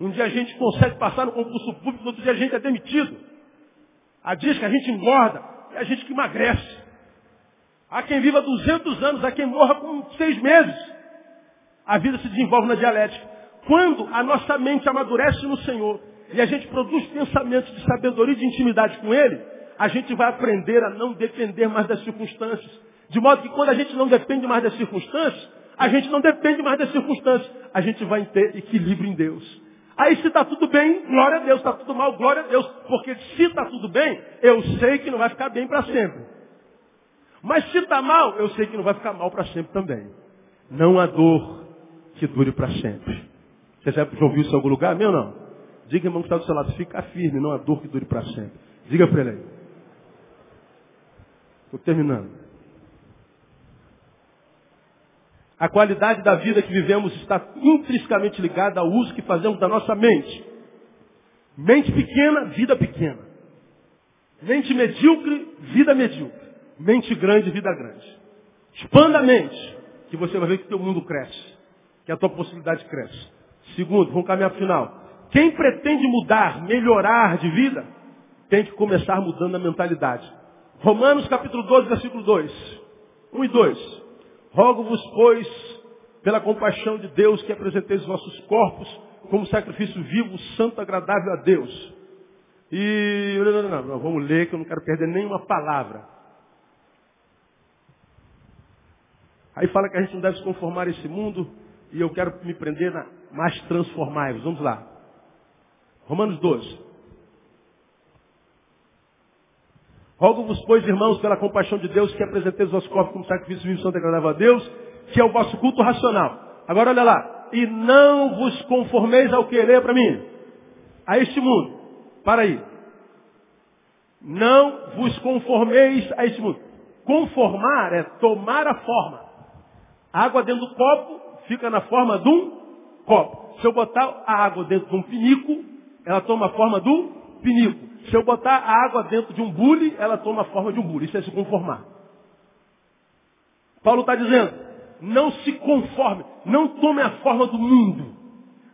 Speaker 1: Um dia a gente consegue passar no concurso público, outro dia a gente é demitido. Há dias que a gente engorda e a gente que emagrece. Há quem viva 200 anos, há quem morra com seis meses. A vida se desenvolve na dialética. Quando a nossa mente amadurece no Senhor e a gente produz pensamentos de sabedoria e de intimidade com Ele, a gente vai aprender a não depender mais das circunstâncias. De modo que quando a gente não depende mais das circunstâncias, a gente não depende mais das circunstâncias. A gente vai ter equilíbrio em Deus. Aí se está tudo bem, glória a Deus. Está tudo mal, glória a Deus. Porque se está tudo bem, eu sei que não vai ficar bem para sempre. Mas se está mal, eu sei que não vai ficar mal para sempre também. Não há dor que dure para sempre. Você já ouviu isso em algum lugar? Meu não. Diga, irmão, que está do seu lado, fica firme, não há dor que dure para sempre. Diga para ele aí. Estou terminando. A qualidade da vida que vivemos está intrinsecamente ligada ao uso que fazemos da nossa mente. Mente pequena, vida pequena. Mente medíocre, vida medíocre. Mente grande, vida grande. Expanda a mente, que você vai ver que o teu mundo cresce, que a tua possibilidade cresce. Segundo, vamos caminhar para o final. Quem pretende mudar, melhorar de vida, tem que começar mudando a mentalidade. Romanos capítulo 12, versículo 2. 1 e 2. Rogo-vos, pois, pela compaixão de Deus, que apresenteis os vossos corpos como sacrifício vivo, santo, agradável a Deus. E não, não, não, vamos ler que eu não quero perder nenhuma palavra. Aí fala que a gente não deve se conformar a esse mundo, e eu quero me prender na, mas transformai-vos. Vamos lá. Romanos 12. Rogo-vos, pois, irmãos, pela compaixão de Deus, que apresenteis os vossos corpos como sacrifício vivo, santo e agradável a Deus, que é o vosso culto racional. Agora olha lá. E não vos conformeis ao querer para mim. A este mundo. Para aí. Não vos conformeis a este mundo. Conformar é tomar a forma. Água dentro do copo fica na forma de um copo. Se eu botar a água dentro de um pinico, ela toma a forma do pinico. Se eu botar a água dentro de um bule, ela toma a forma de um bule. Isso é se conformar. Paulo está dizendo, não se conforme, não tome a forma do mundo.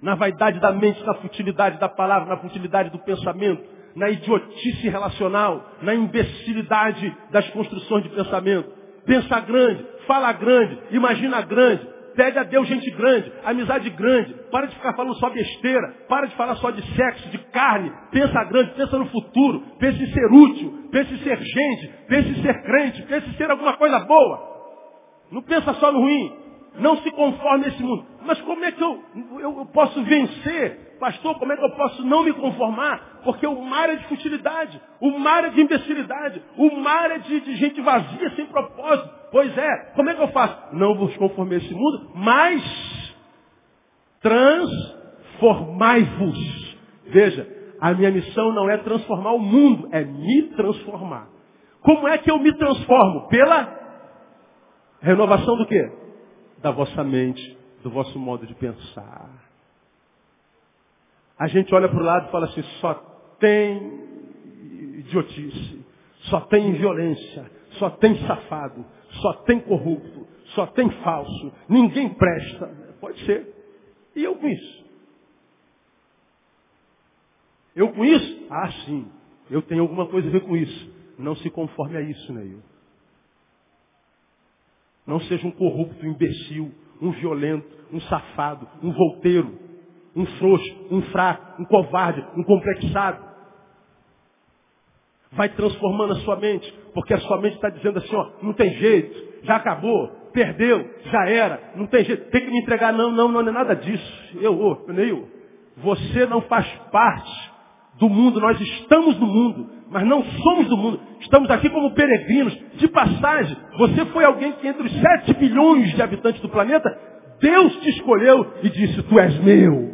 Speaker 1: Na vaidade da mente, na futilidade da palavra, na futilidade do pensamento, na idiotice relacional, na imbecilidade das construções de pensamento. Pensa grande, fala grande, imagina grande, Pede a Deus gente grande, amizade grande. Para de ficar falando só besteira. Para de falar só de sexo, de carne. Pensa grande, pensa no futuro. Pensa em ser útil. Pensa em ser gente. Pensa em ser crente. Pensa em ser alguma coisa boa. Não pensa só no ruim. Não se conforme a esse mundo. Mas como é que eu, eu, eu posso vencer? Pastor, como é que eu posso não me conformar? Porque o mar é de futilidade. O mar é de imbecilidade. O mar é de, de gente vazia, sem propósito. Pois é, como é que eu faço? Não vos conformei esse mundo, mas transformai-vos. Veja, a minha missão não é transformar o mundo, é me transformar. Como é que eu me transformo? Pela renovação do quê? Da vossa mente, do vosso modo de pensar. A gente olha para o lado e fala assim, só tem idiotice, só tem violência, só tem safado, só tem corrupto, só tem falso, ninguém presta. Pode ser. E eu com isso. Eu com isso? Ah, sim. Eu tenho alguma coisa a ver com isso. Não se conforme a isso, Neil. Não seja um corrupto, um imbecil, um violento, um safado, um volteiro, um frouxo, um fraco, um covarde, um complexado. Vai transformando a sua mente, porque a sua mente está dizendo assim, ó, não tem jeito, já acabou, perdeu, já era, não tem jeito, tem que me entregar, não, não, não é nada disso. Eu, ô, Neil, você não faz parte do mundo, nós estamos no mundo, mas não somos do mundo. Estamos aqui como peregrinos, de passagem. Você foi alguém que entre os 7 bilhões de habitantes do planeta, Deus te escolheu e disse, tu és meu.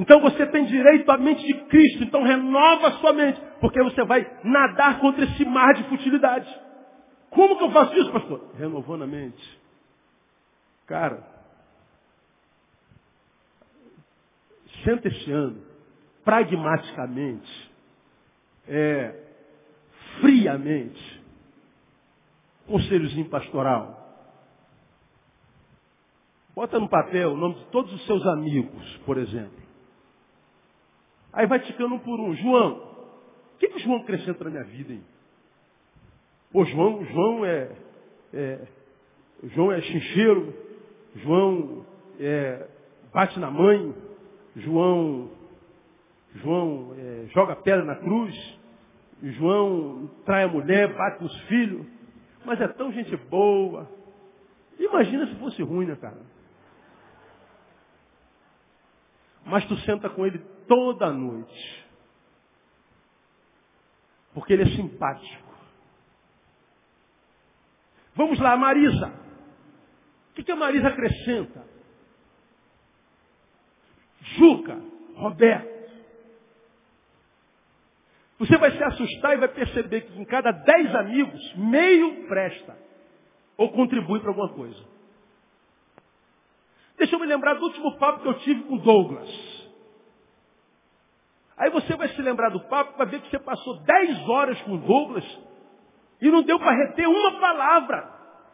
Speaker 1: Então você tem direito à mente de Cristo, então renova a sua mente, porque você vai nadar contra esse mar de futilidade. Como que eu faço isso, pastor? Renovando a mente. Cara, senta esse ano pragmaticamente, é, friamente, conselhozinho pastoral. Bota no papel o nome de todos os seus amigos, por exemplo. Aí vai ticando um por um. João, o que, que o João acrescenta na minha vida, hein? Pô, João, João é, é João é chincheiro, João é, bate na mãe, João João é, joga pedra na cruz, João trai a mulher, bate nos filhos, mas é tão gente boa. Imagina se fosse ruim, né, cara? Mas tu senta com ele toda noite. Porque ele é simpático. Vamos lá, Marisa. O que, que a Marisa acrescenta? Juca, Roberto. Você vai se assustar e vai perceber que em cada dez amigos, meio presta. Ou contribui para alguma coisa. Deixa eu me lembrar do último papo que eu tive com Douglas. Aí você vai se lembrar do papo, vai ver que você passou dez horas com Douglas e não deu para reter uma palavra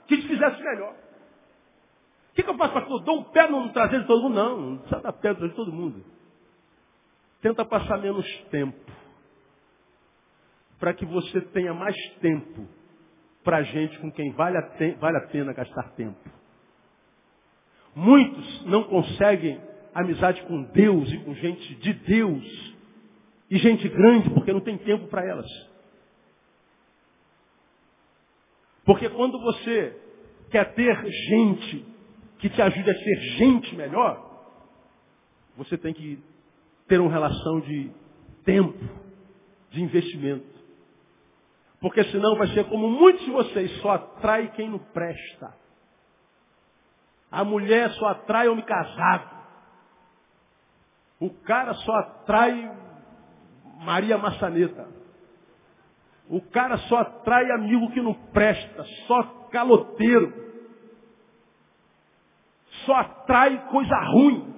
Speaker 1: que te fizesse melhor. O que, que eu faço, pastor? Dou um pé no traseiro de todo mundo? Não, não precisa dar pé de todo mundo. Tenta passar menos tempo para que você tenha mais tempo para gente com quem vale a, vale a pena gastar tempo. Muitos não conseguem amizade com Deus e com gente de Deus e gente grande porque não tem tempo para elas. Porque quando você quer ter gente que te ajude a ser gente melhor, você tem que ter uma relação de tempo, de investimento. Porque senão vai ser como muitos de vocês, só atrai quem não presta. A mulher só atrai homem casado. O cara só atrai Maria Maçaneta. O cara só atrai amigo que não presta, só caloteiro. Só atrai coisa ruim.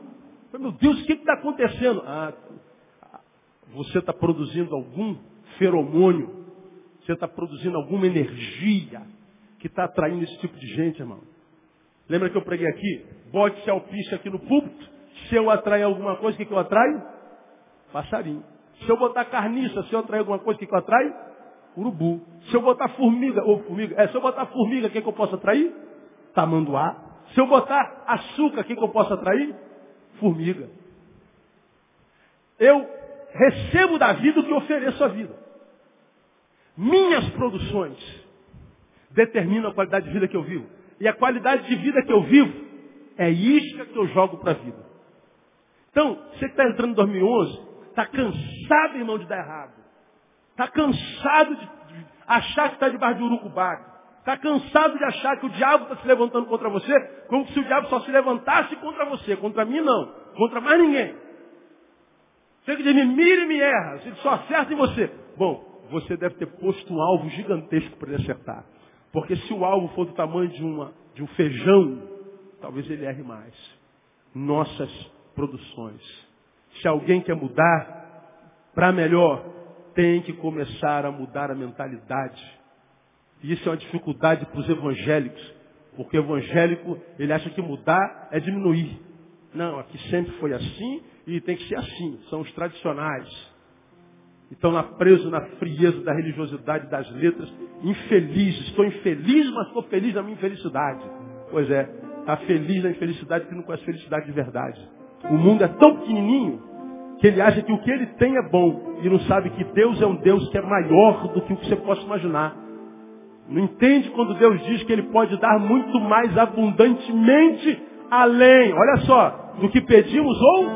Speaker 1: Meu Deus, o que está acontecendo? Ah, você está produzindo algum feromônio. Você está produzindo alguma energia que está atraindo esse tipo de gente, irmão. Lembra que eu preguei aqui? Bote-se alpiste aqui no púlpito. Se eu atrair alguma coisa, o que, que eu atraio? Passarinho. Se eu botar carniça, se eu atrair alguma coisa, o que, que eu atraio? Urubu. Se eu botar formiga, ou formiga, é, se eu botar formiga, o que, que eu posso atrair? Tamanduá. Se eu botar açúcar, o que, que eu posso atrair? Formiga. Eu recebo da vida o que ofereço à vida. Minhas produções determinam a qualidade de vida que eu vivo. E a qualidade de vida que eu vivo é isca que eu jogo para a vida. Então, você que está entrando em 2011, está cansado, irmão, de dar errado. Está cansado de achar que está debaixo de urucubaca. Está cansado de achar que o diabo está se levantando contra você, como se o diabo só se levantasse contra você. Contra mim, não. Contra mais ninguém. Você que diz, me mira e me erra. Você só acerta em você. Bom, você deve ter posto um alvo gigantesco para ele acertar. Porque se o alvo for do tamanho de, uma, de um feijão, talvez ele erre mais. Nossas produções. Se alguém quer mudar para melhor, tem que começar a mudar a mentalidade. E isso é uma dificuldade para os evangélicos. Porque o evangélico, ele acha que mudar é diminuir. Não, aqui sempre foi assim e tem que ser assim. São os tradicionais. Estão lá presos na frieza da religiosidade das letras. Infeliz. Estou infeliz, mas estou feliz na minha infelicidade. Pois é, está feliz na infelicidade que não conhece felicidade de verdade. O mundo é tão pequenininho que ele acha que o que ele tem é bom e não sabe que Deus é um Deus que é maior do que o que você possa imaginar. Não entende quando Deus diz que ele pode dar muito mais abundantemente além, olha só, do que pedimos ou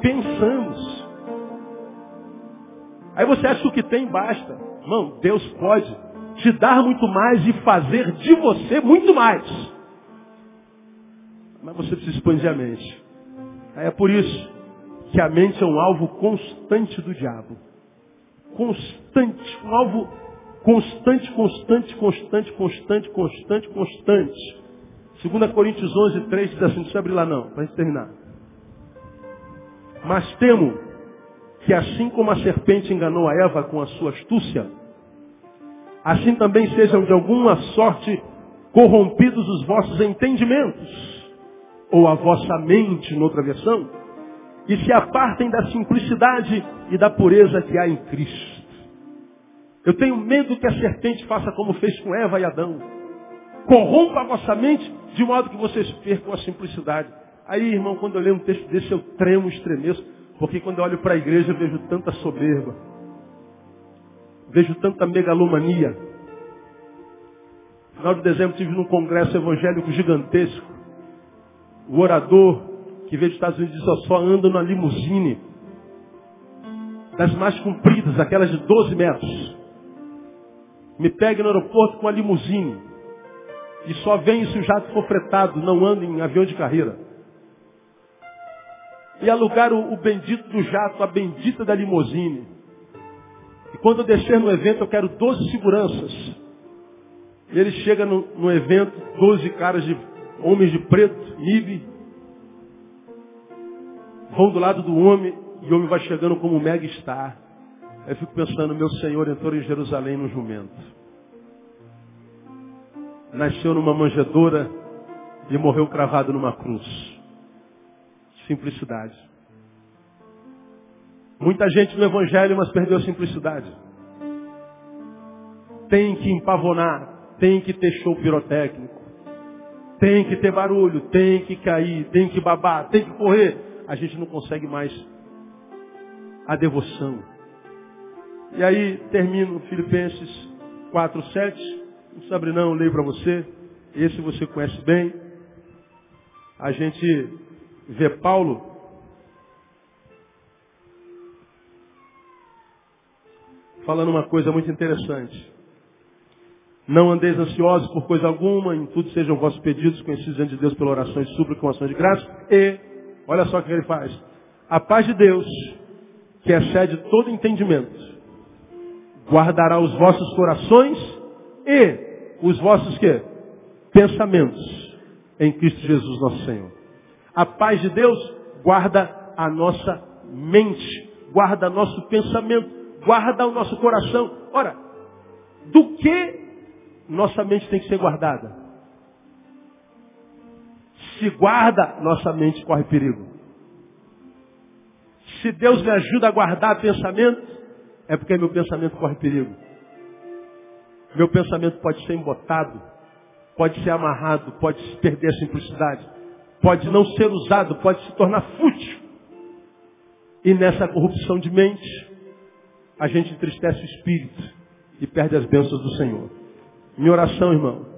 Speaker 1: pensamos. Aí você acha que o que tem basta. Não, Deus pode te dar muito mais e fazer de você muito mais. Mas você precisa expandir a mente. Aí é por isso que a mente é um alvo constante do diabo. Constante, um alvo constante, constante, constante, constante, constante, constante. 2 Coríntios 11, 3 diz assim, não precisa abrir lá não, para terminar. Mas temo que assim como a serpente enganou a Eva com a sua astúcia, assim também sejam de alguma sorte corrompidos os vossos entendimentos, ou a vossa mente, noutra versão, e se apartem da simplicidade e da pureza que há em Cristo. Eu tenho medo que a serpente faça como fez com Eva e Adão. Corrompa a vossa mente de modo que vocês percam a simplicidade. Aí, irmão, quando eu leio um texto desse, eu tremo, estremeço, porque quando eu olho para a igreja, eu vejo tanta soberba. Vejo tanta megalomania. No final de dezembro, tive num congresso evangélico gigantesco. O orador, que veio dos Estados Unidos, eu só ando na limusine. Das mais compridas, aquelas de 12 metros. Me pegue no aeroporto com a limusine. E só vem se o jato for fretado, não anda em avião de carreira. E alugar o, o bendito do jato, a bendita da limusine. E quando eu descer no evento, eu quero 12 seguranças. E ele chega no, no evento, 12 caras de homens de preto, nive, vão do lado do homem, e o homem vai chegando como um mega star. Aí eu fico pensando, meu Senhor entrou em Jerusalém no jumento nasceu numa manjedoura e morreu cravado numa cruz. Simplicidade. Muita gente no Evangelho, mas perdeu a simplicidade. Tem que empavonar, tem que ter show pirotécnico, tem que ter barulho, tem que cair, tem que babar, tem que correr a gente não consegue mais a devoção. E aí termino Filipenses 4, 7. Não sabe não, eu leio para você. Esse você conhece bem. A gente vê Paulo falando uma coisa muito interessante. Não andeis ansiosos por coisa alguma, em tudo sejam vossos pedidos, conhecidos diante de Deus pela oração e súplica com ação de graça. E olha só o que ele faz. A paz de Deus, que excede todo entendimento, guardará os vossos corações e os vossos quê? Pensamentos em Cristo Jesus nosso Senhor. A paz de Deus guarda a nossa mente, guarda nosso pensamento, guarda o nosso coração. Ora, do que nossa mente tem que ser guardada? Se guarda, nossa mente corre perigo. Se Deus me ajuda a guardar pensamento, é porque meu pensamento corre perigo. Meu pensamento pode ser embotado, pode ser amarrado, pode perder a simplicidade, pode não ser usado, pode se tornar fútil. E nessa corrupção de mente, a gente entristece o espírito e perde as bênçãos do Senhor. Minha oração, irmão,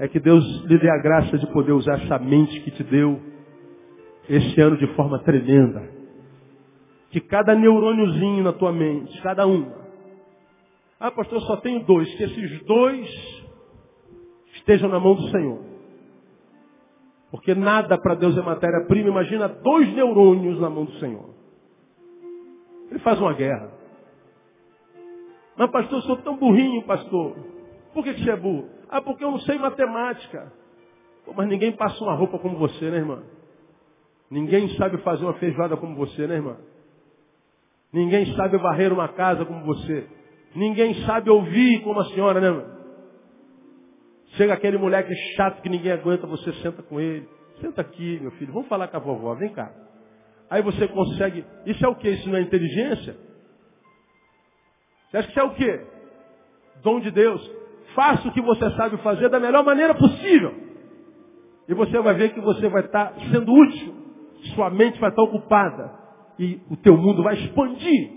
Speaker 1: é que Deus lhe dê a graça de poder usar essa mente que te deu esse ano de forma tremenda. Que cada neurôniozinho na tua mente, cada um. Ah, pastor, eu só tenho dois. Que esses dois estejam na mão do Senhor. Porque nada para Deus é matéria-prima. Imagina dois neurônios na mão do Senhor. Ele faz uma guerra. Mas, pastor, eu sou tão burrinho, pastor. Por que, que você é burro? Ah, porque eu não sei matemática. Pô, mas ninguém passa uma roupa como você, né, irmã? Ninguém sabe fazer uma feijoada como você, né, irmã? Ninguém sabe varrer uma casa como você. Ninguém sabe ouvir como a senhora, né, irmã? Chega aquele moleque chato que ninguém aguenta, você senta com ele. Senta aqui, meu filho, vamos falar com a vovó, vem cá. Aí você consegue. Isso é o que? Isso não é inteligência? Você acha que isso é o quê? Dom de Deus. Faça o que você sabe fazer da melhor maneira possível. E você vai ver que você vai estar sendo útil. Sua mente vai estar ocupada. E o teu mundo vai expandir.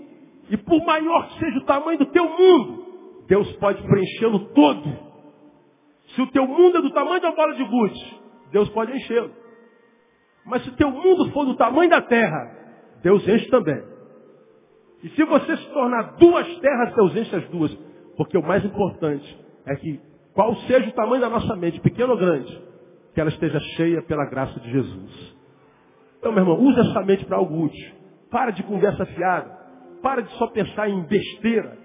Speaker 1: E por maior que seja o tamanho do teu mundo, Deus pode preenchê-lo todo. Se o teu mundo é do tamanho da bola de gude, Deus pode enchê-lo. Mas se o teu mundo for do tamanho da terra, Deus enche também. E se você se tornar duas terras, Deus enche as duas. Porque o mais importante é que, qual seja o tamanho da nossa mente, pequeno ou grande, que ela esteja cheia pela graça de Jesus. Então, meu irmão, use essa mente para algo útil. Para de conversa fiada. Para de só pensar em besteira.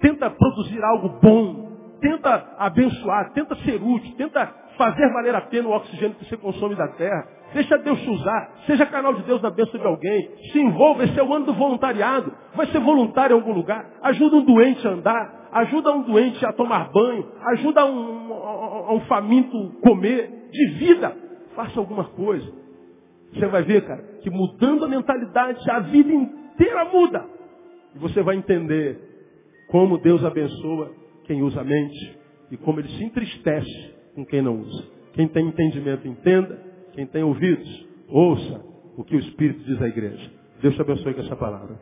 Speaker 1: Tenta produzir algo bom. Tenta abençoar. Tenta ser útil. Tenta fazer valer a pena o oxigênio que você consome da terra. Deixa Deus te usar. Seja canal de Deus na bênção de alguém. Se envolva. Esse é o ano do voluntariado. Vai ser voluntário em algum lugar. Ajuda um doente a andar ajuda um doente a tomar banho, ajuda um, a um faminto comer, de vida, faça alguma coisa. Você vai ver, cara, que mudando a mentalidade, a vida inteira muda. E você vai entender como Deus abençoa quem usa a mente e como ele se entristece com quem não usa. Quem tem entendimento, entenda. Quem tem ouvidos, ouça o que o Espírito diz à igreja. Deus te abençoe com essa palavra.